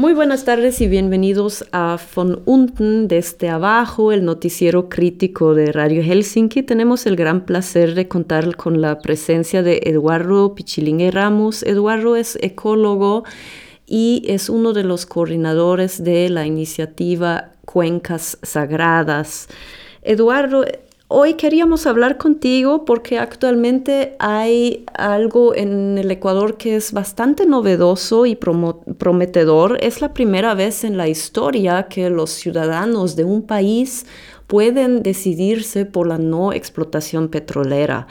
Muy buenas tardes y bienvenidos a Von Unten desde abajo, el noticiero crítico de Radio Helsinki. Tenemos el gran placer de contar con la presencia de Eduardo Pichilingue Ramos. Eduardo es ecólogo y es uno de los coordinadores de la iniciativa Cuencas Sagradas. Eduardo, Hoy queríamos hablar contigo porque actualmente hay algo en el Ecuador que es bastante novedoso y prometedor. Es la primera vez en la historia que los ciudadanos de un país pueden decidirse por la no explotación petrolera.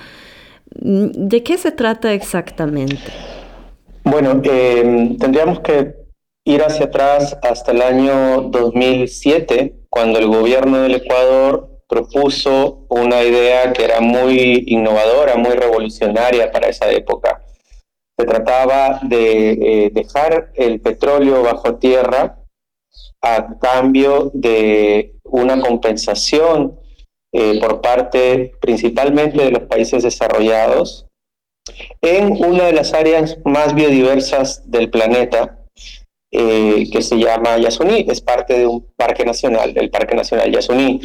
¿De qué se trata exactamente? Bueno, eh, tendríamos que ir hacia atrás hasta el año 2007, cuando el gobierno del Ecuador propuso una idea que era muy innovadora, muy revolucionaria para esa época. Se trataba de eh, dejar el petróleo bajo tierra a cambio de una compensación eh, por parte principalmente de los países desarrollados en una de las áreas más biodiversas del planeta, eh, que se llama Yasuní, es parte de un parque nacional, el Parque Nacional Yasuní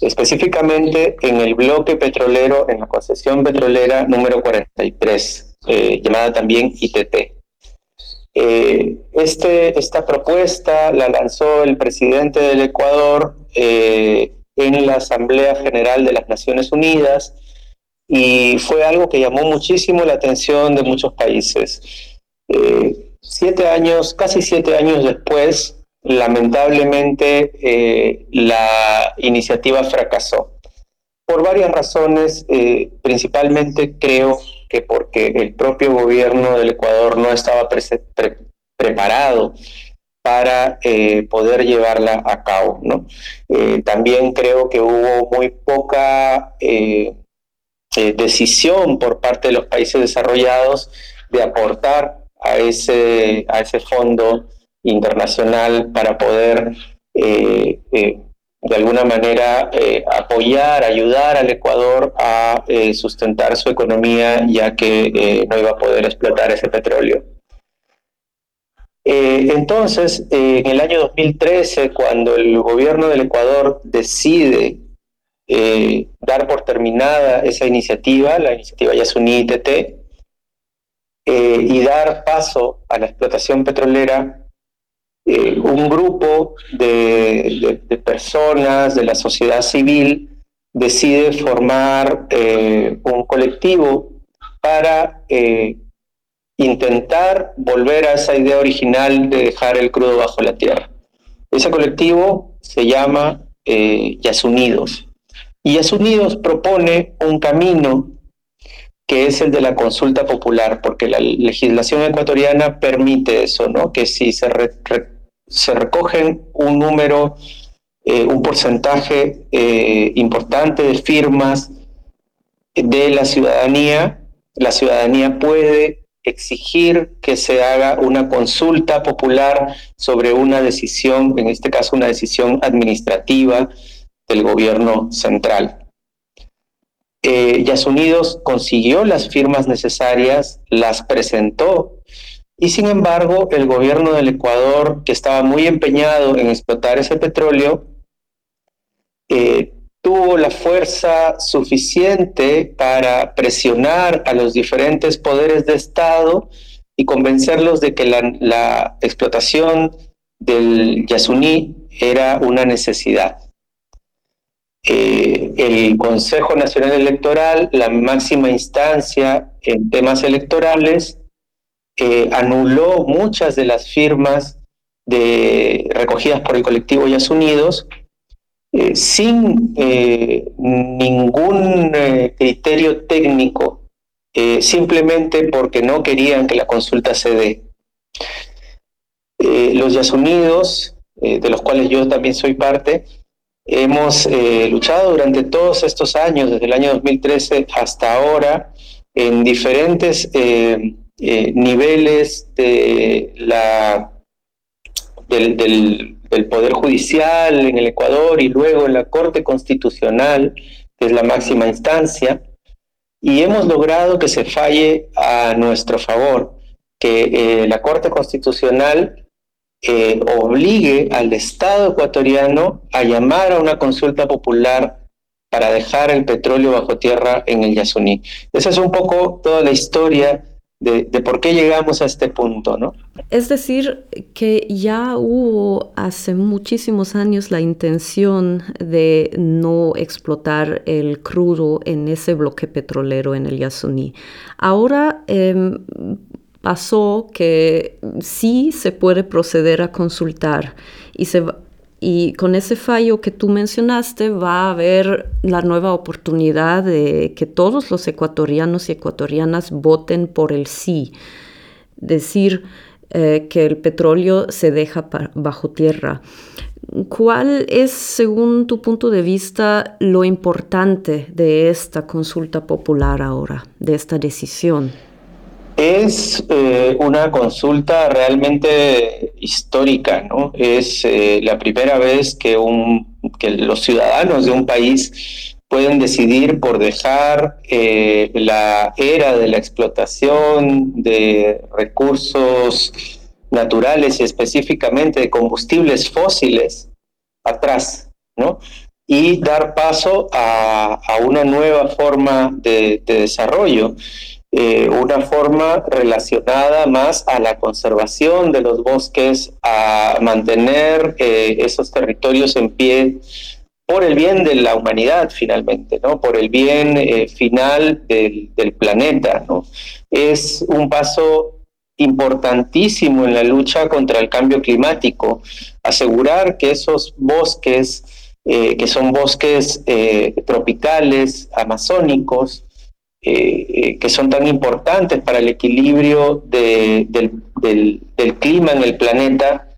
específicamente en el bloque petrolero, en la concesión petrolera número 43, eh, llamada también ITT. Eh, este, esta propuesta la lanzó el presidente del Ecuador eh, en la Asamblea General de las Naciones Unidas y fue algo que llamó muchísimo la atención de muchos países. Siete años, casi siete años después, lamentablemente eh, la iniciativa fracasó. Por varias razones, eh, principalmente creo que porque el propio gobierno del Ecuador no estaba preparado para eh, poder llevarla a cabo. ¿no? también creo que hubo muy poca decisión por parte de los países desarrollados de aportar a ese, a ese fondo internacional para poder eh, eh, de alguna manera eh, apoyar, ayudar al Ecuador a sustentar su economía ya que no iba a poder explotar ese petróleo. entonces, en el año 2013, cuando el gobierno del Ecuador decide dar por terminada esa iniciativa, la iniciativa Yasuní ITT, y dar paso a la explotación petrolera, eh, un grupo de, personas de la sociedad civil decide formar eh, un colectivo para eh, intentar volver a esa idea original de dejar el crudo bajo la tierra. Ese colectivo se llama Yasunidos. Y Yasunidos propone un camino que es el de la consulta popular, porque la legislación ecuatoriana permite eso, ¿no? Que si se se recogen un número, eh, un porcentaje eh, importante de firmas de la ciudadanía, la ciudadanía puede exigir que se haga una consulta popular sobre una decisión, en este caso una decisión administrativa del gobierno central. Eh, Unidos consiguió las firmas necesarias, las presentó y sin embargo, el gobierno del Ecuador, que estaba muy empeñado en explotar ese petróleo, eh, tuvo la fuerza suficiente para presionar a los diferentes poderes de Estado y convencerlos de que la, explotación del Yasuní era una necesidad. Eh, el Consejo Nacional Electoral, la máxima instancia en temas electorales, anuló muchas de las firmas recogidas por el colectivo Yas Unidos eh, sin eh, ningún eh, criterio técnico, simplemente porque no querían que la consulta se dé. los Yas Unidos, de los cuales yo también soy parte, hemos luchado durante todos estos años, desde el año 2013 hasta ahora, en diferentes eh, niveles de la, del, del, Poder Judicial en el Ecuador y luego en la Corte Constitucional, que es la máxima instancia, y hemos logrado que se falle a nuestro favor, que eh, la Corte Constitucional eh, obligue al Estado ecuatoriano a llamar a una consulta popular para dejar el petróleo bajo tierra en el Yasuní. Esa es un poco toda la historia de, por qué llegamos a este punto, ¿no? Es decir, que ya hubo hace muchísimos años la intención de no explotar el crudo en ese bloque petrolero en el Yasuní. Ahora em, pasó que sí se puede proceder a consultar y con ese fallo que tú mencionaste va a haber la nueva oportunidad de que todos los ecuatorianos y ecuatorianas voten por el sí. Decir eh, que el petróleo se deja bajo tierra. ¿Cuál es, según tu punto de vista, lo importante de esta consulta popular ahora, de esta decisión? Es eh, una consulta realmente histórica, ¿no? Es eh, la primera vez que, los ciudadanos de un país pueden decidir por dejar eh, la era de la explotación de recursos naturales y específicamente de combustibles fósiles atrás, ¿no? Y dar paso a, una nueva forma de desarrollo. Eh, una forma relacionada más a la conservación de los bosques, a mantener eh, esos territorios en pie por el bien de la humanidad finalmente, ¿no? por el bien eh, final del, planeta. ¿no? Es un paso importantísimo en la lucha contra el cambio climático, asegurar que esos bosques, que son bosques tropicales, amazónicos, eh, eh, que son tan importantes para el equilibrio del, clima en el planeta,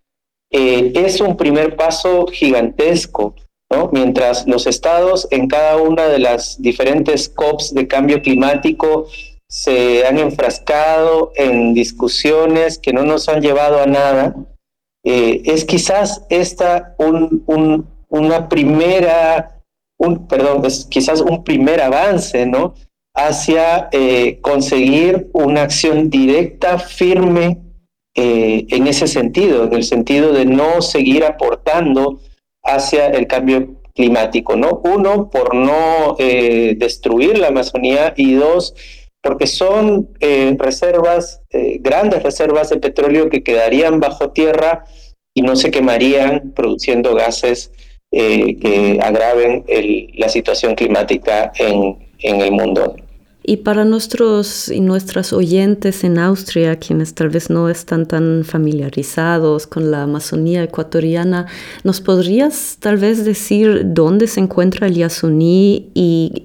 eh, es un primer paso gigantesco. ¿no? Mientras los estados en cada una de las diferentes COPs de cambio climático se han enfrascado en discusiones que no nos han llevado a nada, es quizás esta un, una primera, un, perdón, es quizás un primer avance, ¿no? Hacia eh, conseguir una acción directa, firme eh, en ese sentido, en el sentido de no seguir aportando hacia el cambio climático, ¿no? Uno, por no eh, destruir la Amazonía y dos, porque son reservas, grandes reservas de petróleo que quedarían bajo tierra y no se quemarían produciendo gases que agraven la situación climática en, en el mundo. Y para nuestros y nuestras oyentes en Austria, quienes tal vez no están tan familiarizados con la Amazonía ecuatoriana, ¿nos podrías tal vez decir dónde se encuentra el Yasuní y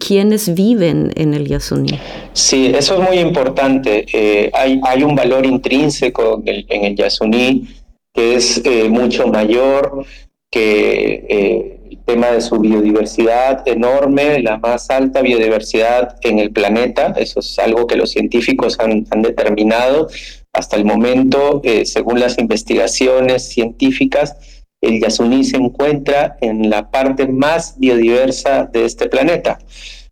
quiénes viven en el Yasuní? Sí, eso es muy importante. Eh, hay, hay, un valor intrínseco en el, Yasuní que es eh, mucho mayor que eh, tema de su biodiversidad enorme, la más alta biodiversidad en el planeta. Eso es algo que los científicos han, determinado hasta el momento, eh, según las investigaciones científicas. El Yasuní se encuentra en la parte más biodiversa de este planeta.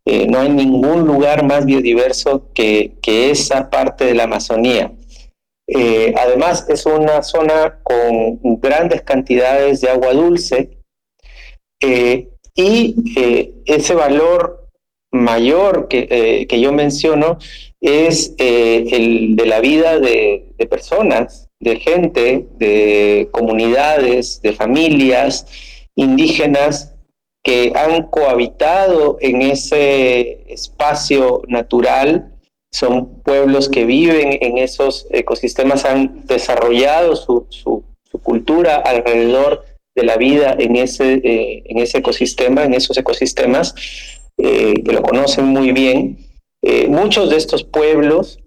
Eh, no hay ningún lugar más biodiverso que, esa parte de la Amazonía. Eh, además, es una zona con grandes cantidades de agua dulce, eh, y eh, ese valor mayor que, eh, que yo menciono es el de la vida de, personas, de gente, de comunidades, de familias indígenas que han cohabitado en ese espacio natural, son pueblos que viven en esos ecosistemas, han desarrollado su, su, su cultura alrededor de la vida en ese, eh, en ese ecosistema, en esos ecosistemas, eh, que lo conocen muy bien. Eh, muchos de estos pueblos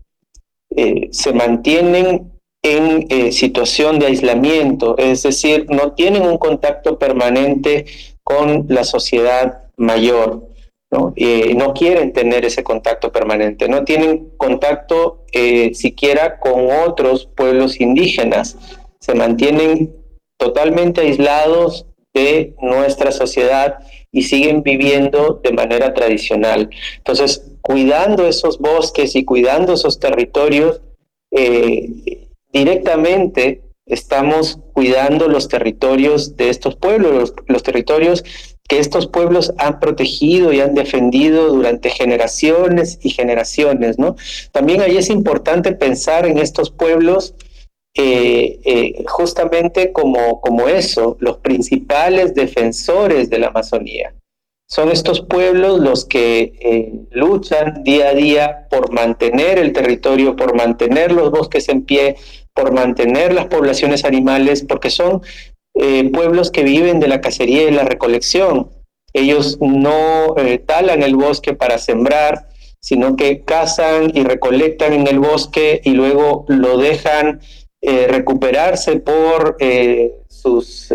se mantienen en situación de aislamiento, es decir, no tienen un contacto permanente con la sociedad mayor. ¿no? no quieren tener ese contacto permanente, no tienen contacto siquiera con otros pueblos indígenas, se mantienen totalmente aislados de nuestra sociedad y siguen viviendo de manera tradicional. Entonces, cuidando esos bosques y cuidando esos territorios, eh, directamente estamos cuidando los territorios de estos pueblos, los, territorios que estos pueblos han protegido y han defendido durante generaciones y generaciones, ¿no? También ahí es importante pensar en estos pueblos eh, eh, justamente como, como eso, los principales defensores de la Amazonía. Son estos pueblos los que eh, luchan día a día por mantener el territorio, por mantener los bosques en pie, por mantener las poblaciones animales, porque son pueblos que viven de la cacería y la recolección. Ellos no talan el bosque para sembrar, sino que cazan y recolectan en el bosque y luego lo dejan recuperarse por sus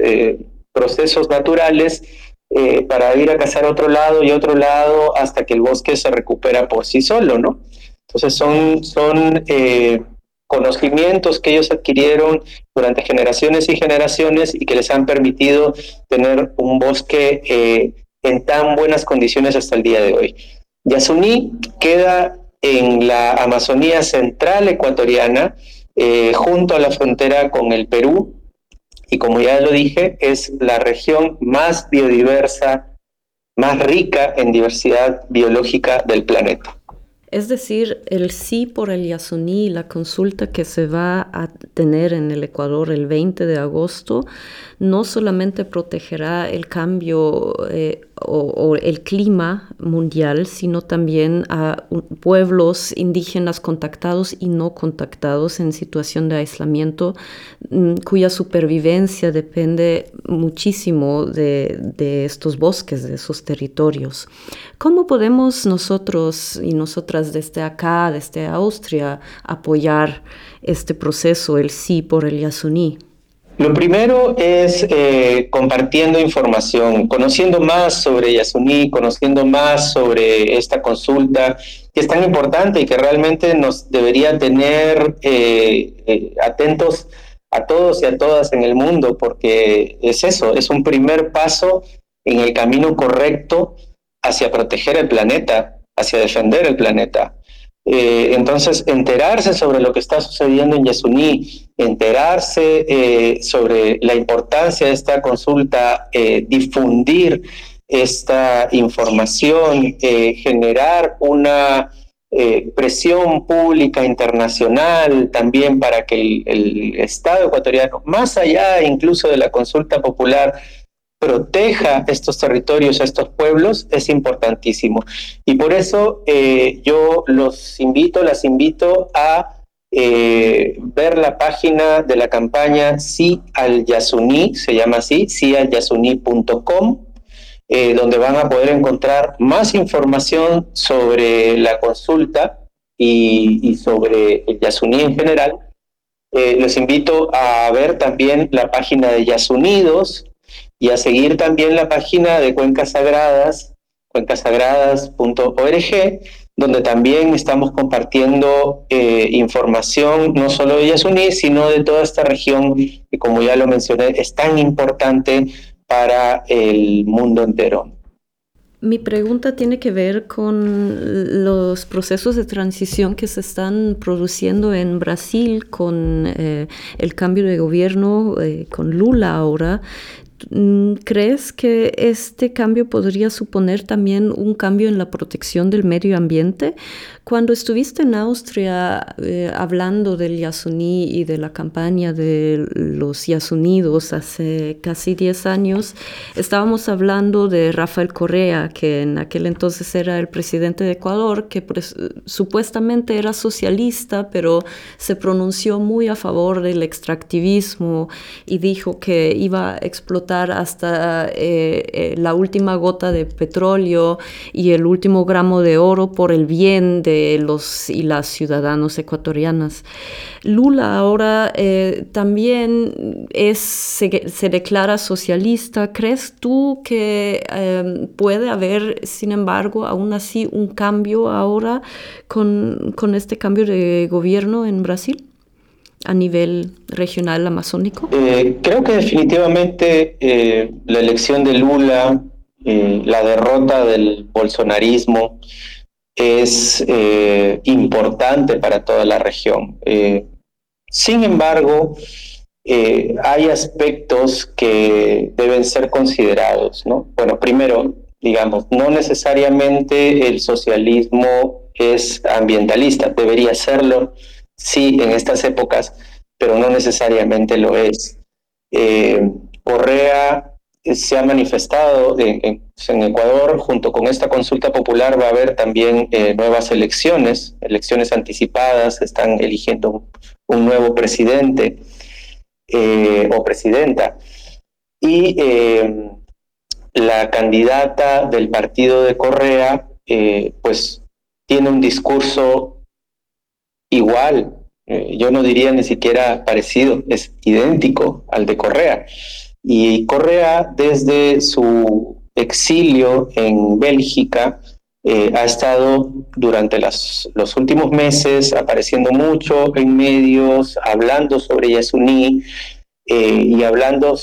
procesos naturales eh, para ir a cazar otro lado y otro lado hasta que el bosque se recupera por sí solo, ¿no? Entonces son, son eh, conocimientos que ellos adquirieron durante generaciones y generaciones y que les han permitido tener un bosque eh, en tan buenas condiciones hasta el día de hoy. Yasuní queda en la Amazonía central ecuatoriana, junto a la frontera con el Perú, y como ya lo dije, es la región más biodiversa, más rica en diversidad biológica del planeta. Es decir, el sí por el Yasuní, la consulta que se va a tener en el Ecuador el 20 de agosto, no solamente protegerá el cambio eh, o, el clima mundial, sino también a pueblos indígenas contactados y no contactados en situación de aislamiento, mm, cuya supervivencia depende muchísimo de, de estos bosques, de esos territorios. ¿Cómo podemos nosotros y nosotras desde acá, desde Austria, apoyar este proceso, el sí por el Yasuní? Lo primero es eh, compartiendo información, conociendo más sobre Yasuní, conociendo más sobre esta consulta, que es tan importante y que realmente nos debería tener eh, eh, atentos a todos y a todas en el mundo, porque es eso, es un primer paso en el camino correcto hacia proteger el planeta, hacia defender el planeta. Eh, entonces, enterarse sobre lo que está sucediendo en Yasuní, enterarse eh, sobre la importancia de esta consulta, eh, difundir esta información, generar una presión pública internacional también para que el, el Estado ecuatoriano, más allá incluso de la consulta popular, proteja estos territorios, estos pueblos, es importantísimo. Y por eso eh, yo los invito, las invito a eh, ver la página de la campaña Sí al Yasuní, se llama así, sialyasuní.com, eh, donde van a poder encontrar más información sobre la consulta y, sobre el Yasuní en general. les invito a ver también la página de Yasunidos, y a seguir también la página de Cuencas Sagradas, cuencasagradas.org, donde también estamos compartiendo eh, información no solo de Yasuní, sino de toda esta región que, como ya lo mencioné, es tan importante para el mundo entero. Mi pregunta tiene que ver con los procesos de transición que se están produciendo en Brasil con eh, el cambio de gobierno, eh, con Lula ahora. Mm, ¿Crees que este cambio podría suponer también un cambio en la protección del medio ambiente? Cuando estuviste en Austria eh, hablando del Yasuní y de la campaña de los Yasunidos hace casi 10 años, estábamos hablando de Rafael Correa, que en aquel entonces era el presidente de Ecuador, que supuestamente era socialista, pero se pronunció muy a favor del extractivismo y dijo que iba a explotar hasta eh, eh, la última gota de petróleo y el último gramo de oro por el bien de los y las ciudadanos ecuatorianas. Lula ahora eh, también es, se, declara socialista. ¿Crees tú que em, puede haber, sin embargo, aún así un cambio ahora con, con este cambio de gobierno en Brasil? a nivel regional amazónico? Eh, creo que definitivamente eh, la elección de Lula, la derrota del bolsonarismo, es eh, importante para toda la región. Eh, sin embargo, eh, hay aspectos que deben ser considerados, ¿no? Bueno, primero, digamos, no necesariamente el socialismo es ambientalista, debería serlo, sí, en estas épocas, pero no necesariamente lo es. Correa se ha manifestado en, Ecuador, junto con esta consulta popular va a haber también eh, nuevas elecciones, elecciones anticipadas, están eligiendo un nuevo presidente. Eh, o presidenta. Y eh, la candidata del partido de Correa, eh, pues tiene un discurso igual, yo no diría ni siquiera parecido, es idéntico al de Correa. Y Correa, desde su exilio en Bélgica, ha estado durante las, los últimos meses apareciendo mucho en medios, hablando sobre Yasuní eh, y hablando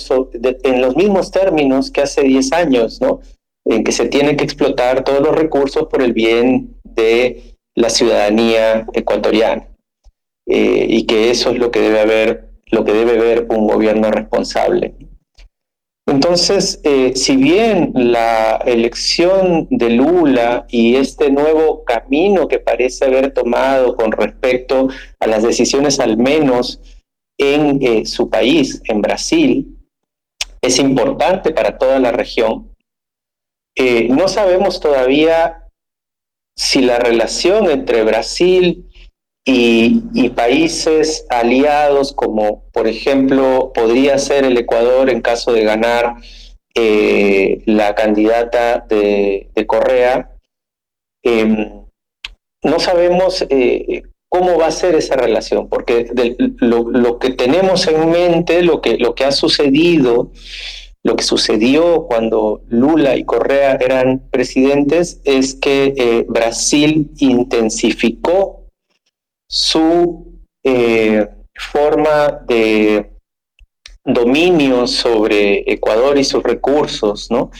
en los mismos términos que hace 10 años, ¿no? en que se tiene que explotar todos los recursos por el bien de la ciudadanía ecuatoriana eh, y que eso es lo que debe haber, lo que debe ver un gobierno responsable. Entonces, eh, si bien la elección de Lula y este nuevo camino que parece haber tomado con respecto a las decisiones al menos en eh, su país, en Brasil, es importante para toda la región, eh, no sabemos todavía si la relación entre Brasil y, países aliados como por ejemplo podría ser el Ecuador en caso de ganar eh, la candidata de, Correa, em, no sabemos eh, cómo va a ser esa relación, porque lo, que tenemos en mente, lo que, lo que ha sucedido, lo que sucedió cuando Lula y Correa eran presidentes, es que eh, Brasil intensificó su eh, forma de dominio sobre Ecuador y sus recursos, ¿no?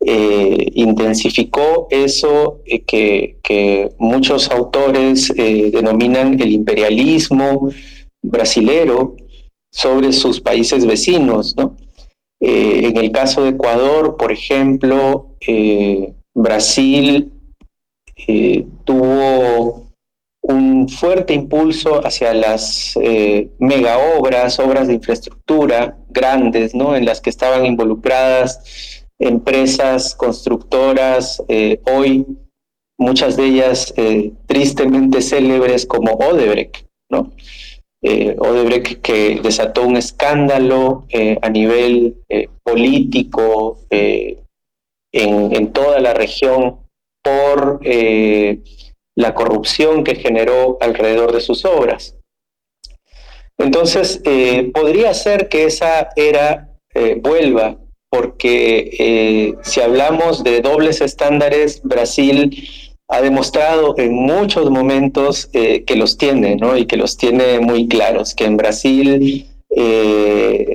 Eh, intensificó eso eh, que, muchos autores denominan el imperialismo brasilero sobre sus países vecinos, ¿no? en el caso de Ecuador, por ejemplo, Brasil tuvo un fuerte impulso hacia las eh, mega obras, obras de infraestructura grandes, ¿no? En las que estaban involucradas empresas constructoras, eh, hoy muchas de ellas eh, tristemente célebres como Odebrecht, ¿no? Odebrecht que desató un escándalo a nivel político en, toda la región por la corrupción que generó alrededor de sus obras. Entonces, eh, podría ser que esa era eh, vuelva, porque eh, si hablamos de dobles estándares, Brasil ha demostrado en muchos momentos que los tiene, ¿no? Y que los tiene muy claros, que en Brasil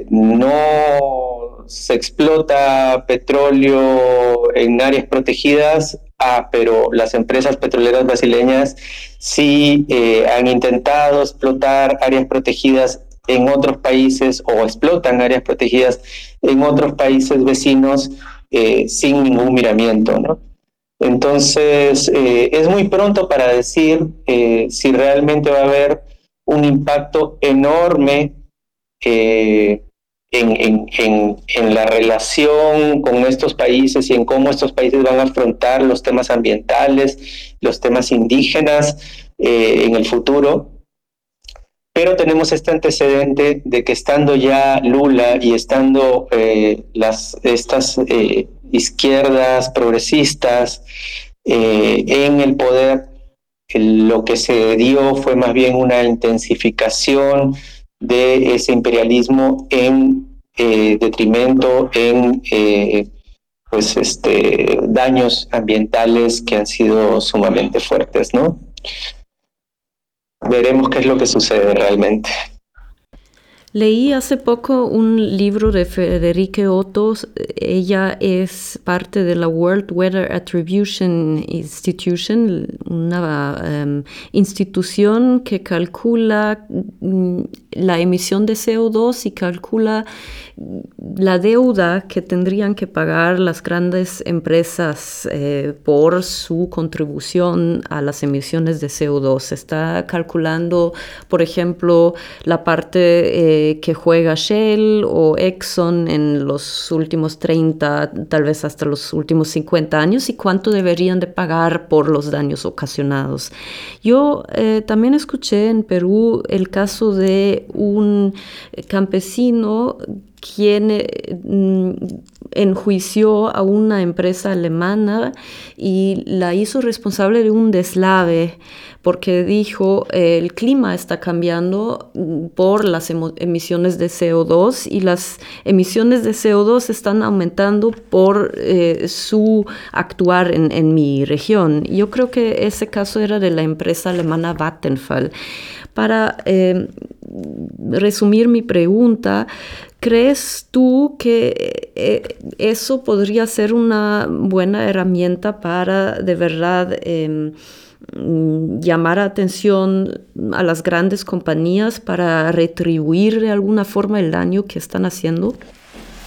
no se explota petróleo en áreas protegidas Ah, pero las empresas petroleras brasileñas sí eh, han intentado explotar áreas protegidas en otros países o explotan áreas protegidas en otros países vecinos eh, sin ningún miramiento, ¿no? Entonces, eh, es muy pronto para decir si realmente va a haber un impacto enorme en, la relación con estos países y en cómo estos países van a afrontar los temas ambientales, los temas indígenas eh, en el futuro. Pero tenemos este antecedente de que estando ya Lula y estando eh, estas eh, izquierdas progresistas en el poder, lo que se dio fue más bien una intensificación de ese imperialismo en eh, detrimento, en eh, pues este, daños ambientales que han sido sumamente fuertes, ¿no? Veremos qué es lo que sucede realmente. Leí hace poco un libro de Federique Otto. Ella es parte de la World Weather Attribution Institution, una em, institución que calcula mm, la emisión de CO2 y calcula la deuda que tendrían que pagar las grandes empresas eh, por su contribución a las emisiones de CO2. Está calculando, por ejemplo, la parte eh, que juega Shell o Exxon en los últimos 30, tal vez hasta los últimos 50 años y cuánto deberían de pagar por los daños ocasionados. Yo eh, también escuché en Perú el caso de un campesino quien mm, enjuició a una empresa alemana y la hizo responsable de un deslave porque dijo el clima está cambiando mm, por las emisiones de CO2 y las emisiones de CO2 están aumentando por eh, su actuar en, mi región. Yo creo que ese caso era de la empresa alemana Vattenfall. Para eh, resumir mi pregunta, ¿crees tú que eh, eso podría ser una buena herramienta para de verdad em, llamar atención a las grandes compañías para retribuir de alguna forma el daño que están haciendo?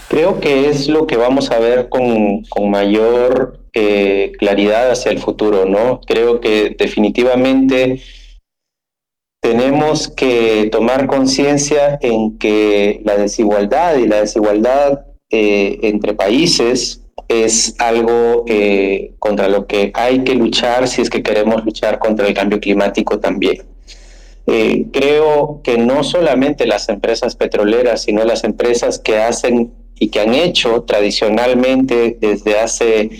Creo que es lo que vamos a ver con, mayor eh, claridad hacia el futuro, ¿no? Creo que definitivamente tenemos que tomar conciencia en que la desigualdad y la desigualdad eh, entre países es algo eh, contra lo que hay que luchar si es que queremos luchar contra el cambio climático también. Eh, creo que no solamente las empresas petroleras, sino las empresas que hacen y que han hecho tradicionalmente desde hace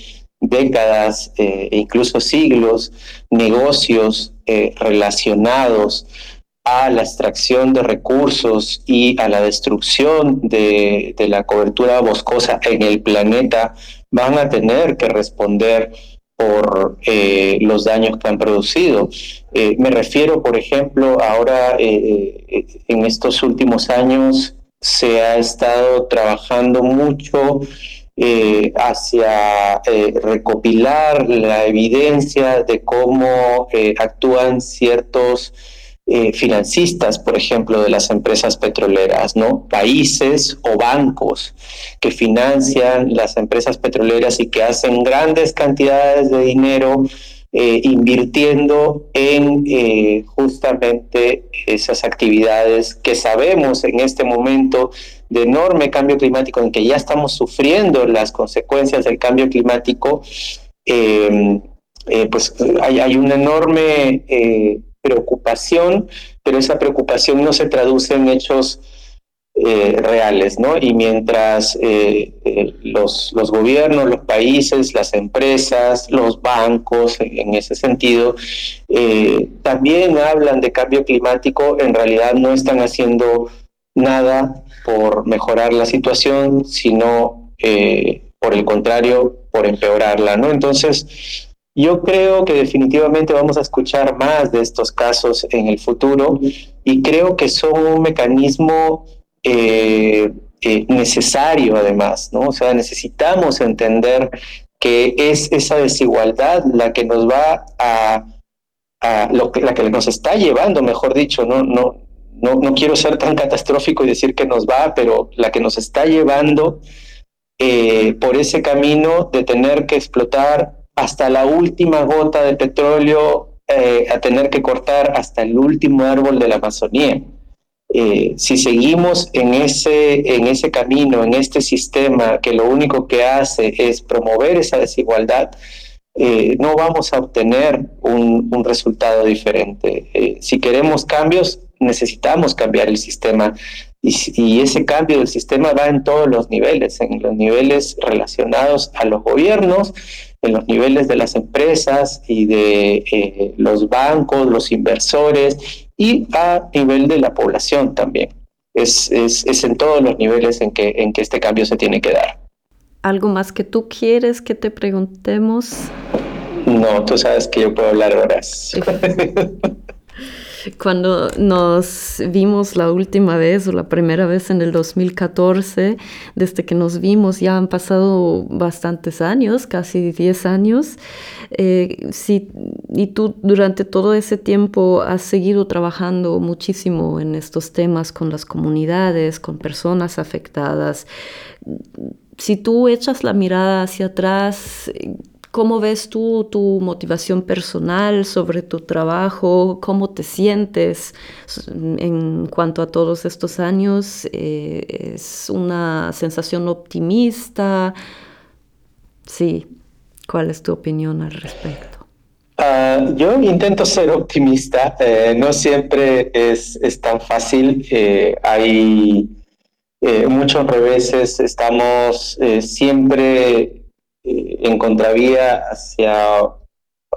décadas e incluso siglos negocios eh, relacionados a la extracción de recursos y a la destrucción de, la cobertura boscosa en el planeta van a tener que responder por eh, los daños que han producido. Eh, me refiero, por ejemplo, ahora en estos últimos años se ha estado trabajando mucho eh, hacia eh, recopilar la evidencia de cómo eh, actúan ciertos financistas, por ejemplo, de las empresas petroleras, ¿no? Países o bancos que financian las empresas petroleras y que hacen grandes cantidades de dinero invirtiendo en justamente esas actividades que sabemos en este momento de enorme cambio climático en que ya estamos sufriendo las consecuencias del cambio climático, eh, eh, pues hay, una enorme eh, preocupación, pero esa preocupación no se traduce en hechos reales, ¿no? Y mientras los, los gobiernos, los países, las empresas, los bancos, en ese sentido, también hablan de cambio climático, en realidad no están haciendo nada por mejorar la situación, sino eh, por el contrario, por empeorarla, ¿no? Entonces, yo creo que definitivamente vamos a escuchar más de estos casos en el futuro y creo que son un mecanismo eh, eh, necesario además, ¿no? O sea, necesitamos entender que es esa desigualdad la que nos va a, lo que, la que nos está llevando, mejor dicho, no, no, no quiero ser tan catastrófico y decir que nos va, pero la que nos está llevando eh, por ese camino de tener que explotar hasta la última gota de petróleo, eh, a tener que cortar hasta el último árbol de la Amazonía. Eh, si seguimos en ese, en ese camino, en este sistema que lo único que hace es promover esa desigualdad, no vamos a obtener un, resultado diferente. si queremos cambios, necesitamos cambiar el sistema y, ese cambio del sistema va en todos los niveles, en los niveles relacionados a los gobiernos, en los niveles de las empresas y de eh, los bancos, los inversores y a nivel de la población también. Es, en todos los niveles en que este cambio se tiene que dar. ¿Algo más que tú quieres que te preguntemos? No, tú sabes que yo puedo hablar horas. Cuando nos vimos la última vez o la primera vez en el 2014, desde que nos vimos ya han pasado bastantes años, casi 10 años. Eh, y tú durante todo ese tiempo has seguido trabajando muchísimo en estos temas con las comunidades, con personas afectadas. Si tú echas la mirada hacia atrás, ¿Cómo ves tú tu motivación personal sobre tu trabajo? ¿Cómo te sientes en cuanto a todos estos años? Eh, ¿Es una sensación optimista? Sí, ¿cuál es tu opinión al respecto? Ah, yo intento ser optimista, eh, no siempre es, tan fácil, eh, hay muchos reveses, estamos siempre en contravía hacia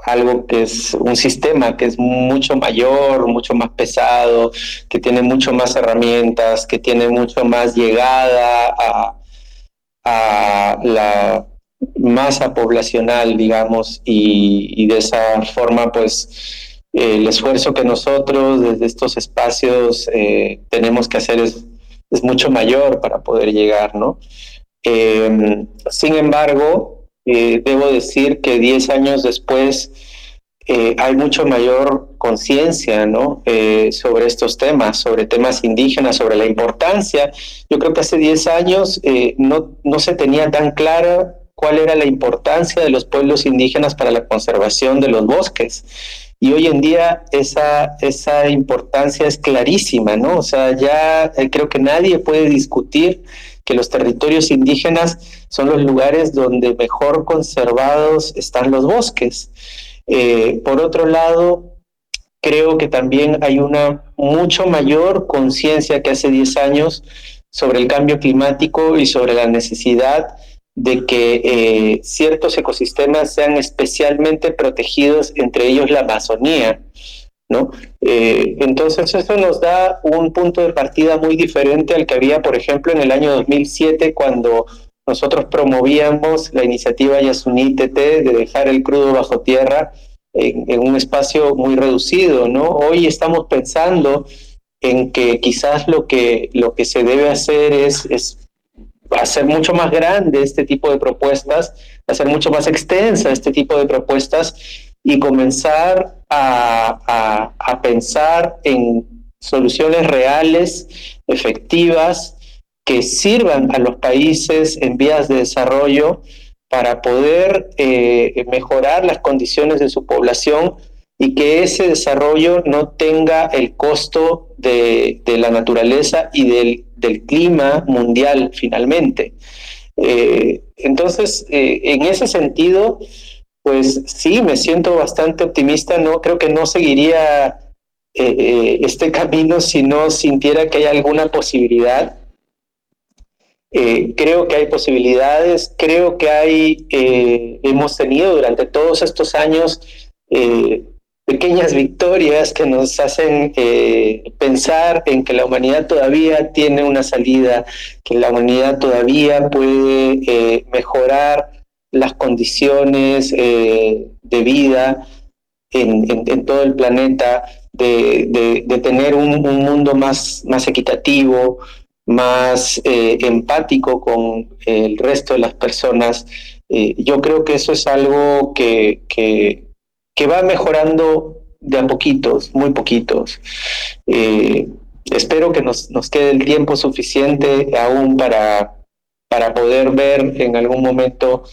algo que es un sistema que es mucho mayor, mucho más pesado, que tiene mucho más herramientas, que tiene mucho más llegada a, la masa poblacional, digamos, y, de esa forma, pues, el esfuerzo que nosotros desde estos espacios eh, tenemos que hacer es, es mucho mayor para poder llegar, ¿no? Em, sin embargo, eh, debo decir que 10 años después eh, hay mucho mayor conciencia ¿no? Eh, sobre estos temas, sobre temas indígenas, sobre la importancia. Yo creo que hace 10 años no, no se tenía tan clara cuál era la importancia de los pueblos indígenas para la conservación de los bosques. Y hoy en día esa, esa importancia es clarísima, ¿no? O sea, ya creo que nadie puede discutir que los territorios indígenas son los lugares donde mejor conservados están los bosques. Eh, por otro lado, creo que también hay una mucho mayor conciencia que hace 10 años sobre el cambio climático y sobre la necesidad de que eh, ciertos ecosistemas sean especialmente protegidos, entre ellos la Amazonía. ¿no? Eh, entonces eso nos da un punto de partida muy diferente al que había, por ejemplo, en el año 2007 cuando nosotros promovíamos la iniciativa Yasuní TT de dejar el crudo bajo tierra en, un espacio muy reducido, ¿no? Hoy estamos pensando en que quizás lo que, lo que se debe hacer es, es hacer mucho más grande este tipo de propuestas, hacer mucho más extensa este tipo de propuestas y comenzar a, pensar en soluciones reales, efectivas, que sirvan a los países en vías de desarrollo para poder eh, mejorar las condiciones de su población y que ese desarrollo no tenga el costo de, la naturaleza y del, clima mundial finalmente. Eh, entonces, eh, en ese sentido, pues sí, me siento bastante optimista, no creo que no seguiría eh, este camino si no sintiera que hay alguna posibilidad. Creo que hay posibilidades, creo que hay, hemos tenido durante todos estos años pequeñas victorias que nos hacen pensar en que la humanidad todavía tiene una salida, que la humanidad todavía puede mejorar las condiciones eh, de vida en, todo el planeta, de, tener un, mundo más, más equitativo, más eh, empático con el resto de las personas. Eh, yo creo que eso es algo que, va mejorando de a poquitos, muy poquitos. espero que nos, nos quede el tiempo suficiente aún para, para poder ver en algún momento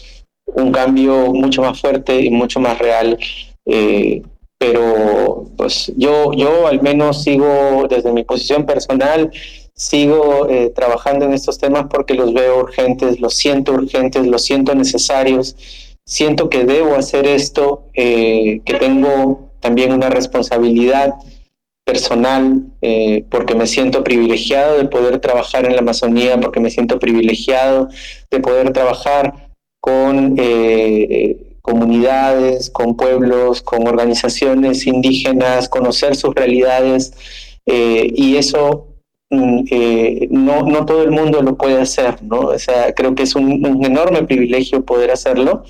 un cambio mucho más fuerte y mucho más real. Eh, pero pues yo, yo al menos sigo desde mi posición personal, sigo eh, trabajando en estos temas porque los veo urgentes, los siento urgentes, los siento necesarios, siento que debo hacer esto, eh, que tengo también una responsabilidad personal, porque me siento privilegiado de poder trabajar en la Amazonía, porque me siento privilegiado de poder trabajar con eh, comunidades, con pueblos, con organizaciones indígenas, conocer sus realidades eh, y eso mm, eh, no, no todo el mundo lo puede hacer, ¿no? O sea, creo que es un, enorme privilegio poder hacerlo,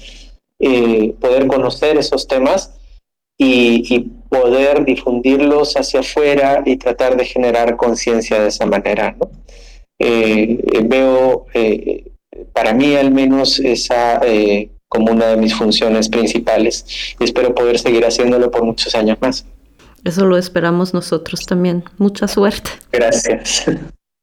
poder conocer esos temas y, poder difundirlos hacia afuera y tratar de generar conciencia de esa manera. Eh, veo, eh, para mí al menos, esa como una de mis funciones principales y espero poder seguir haciéndolo por muchos años más. Eso lo esperamos nosotros también. Mucha suerte. Gracias.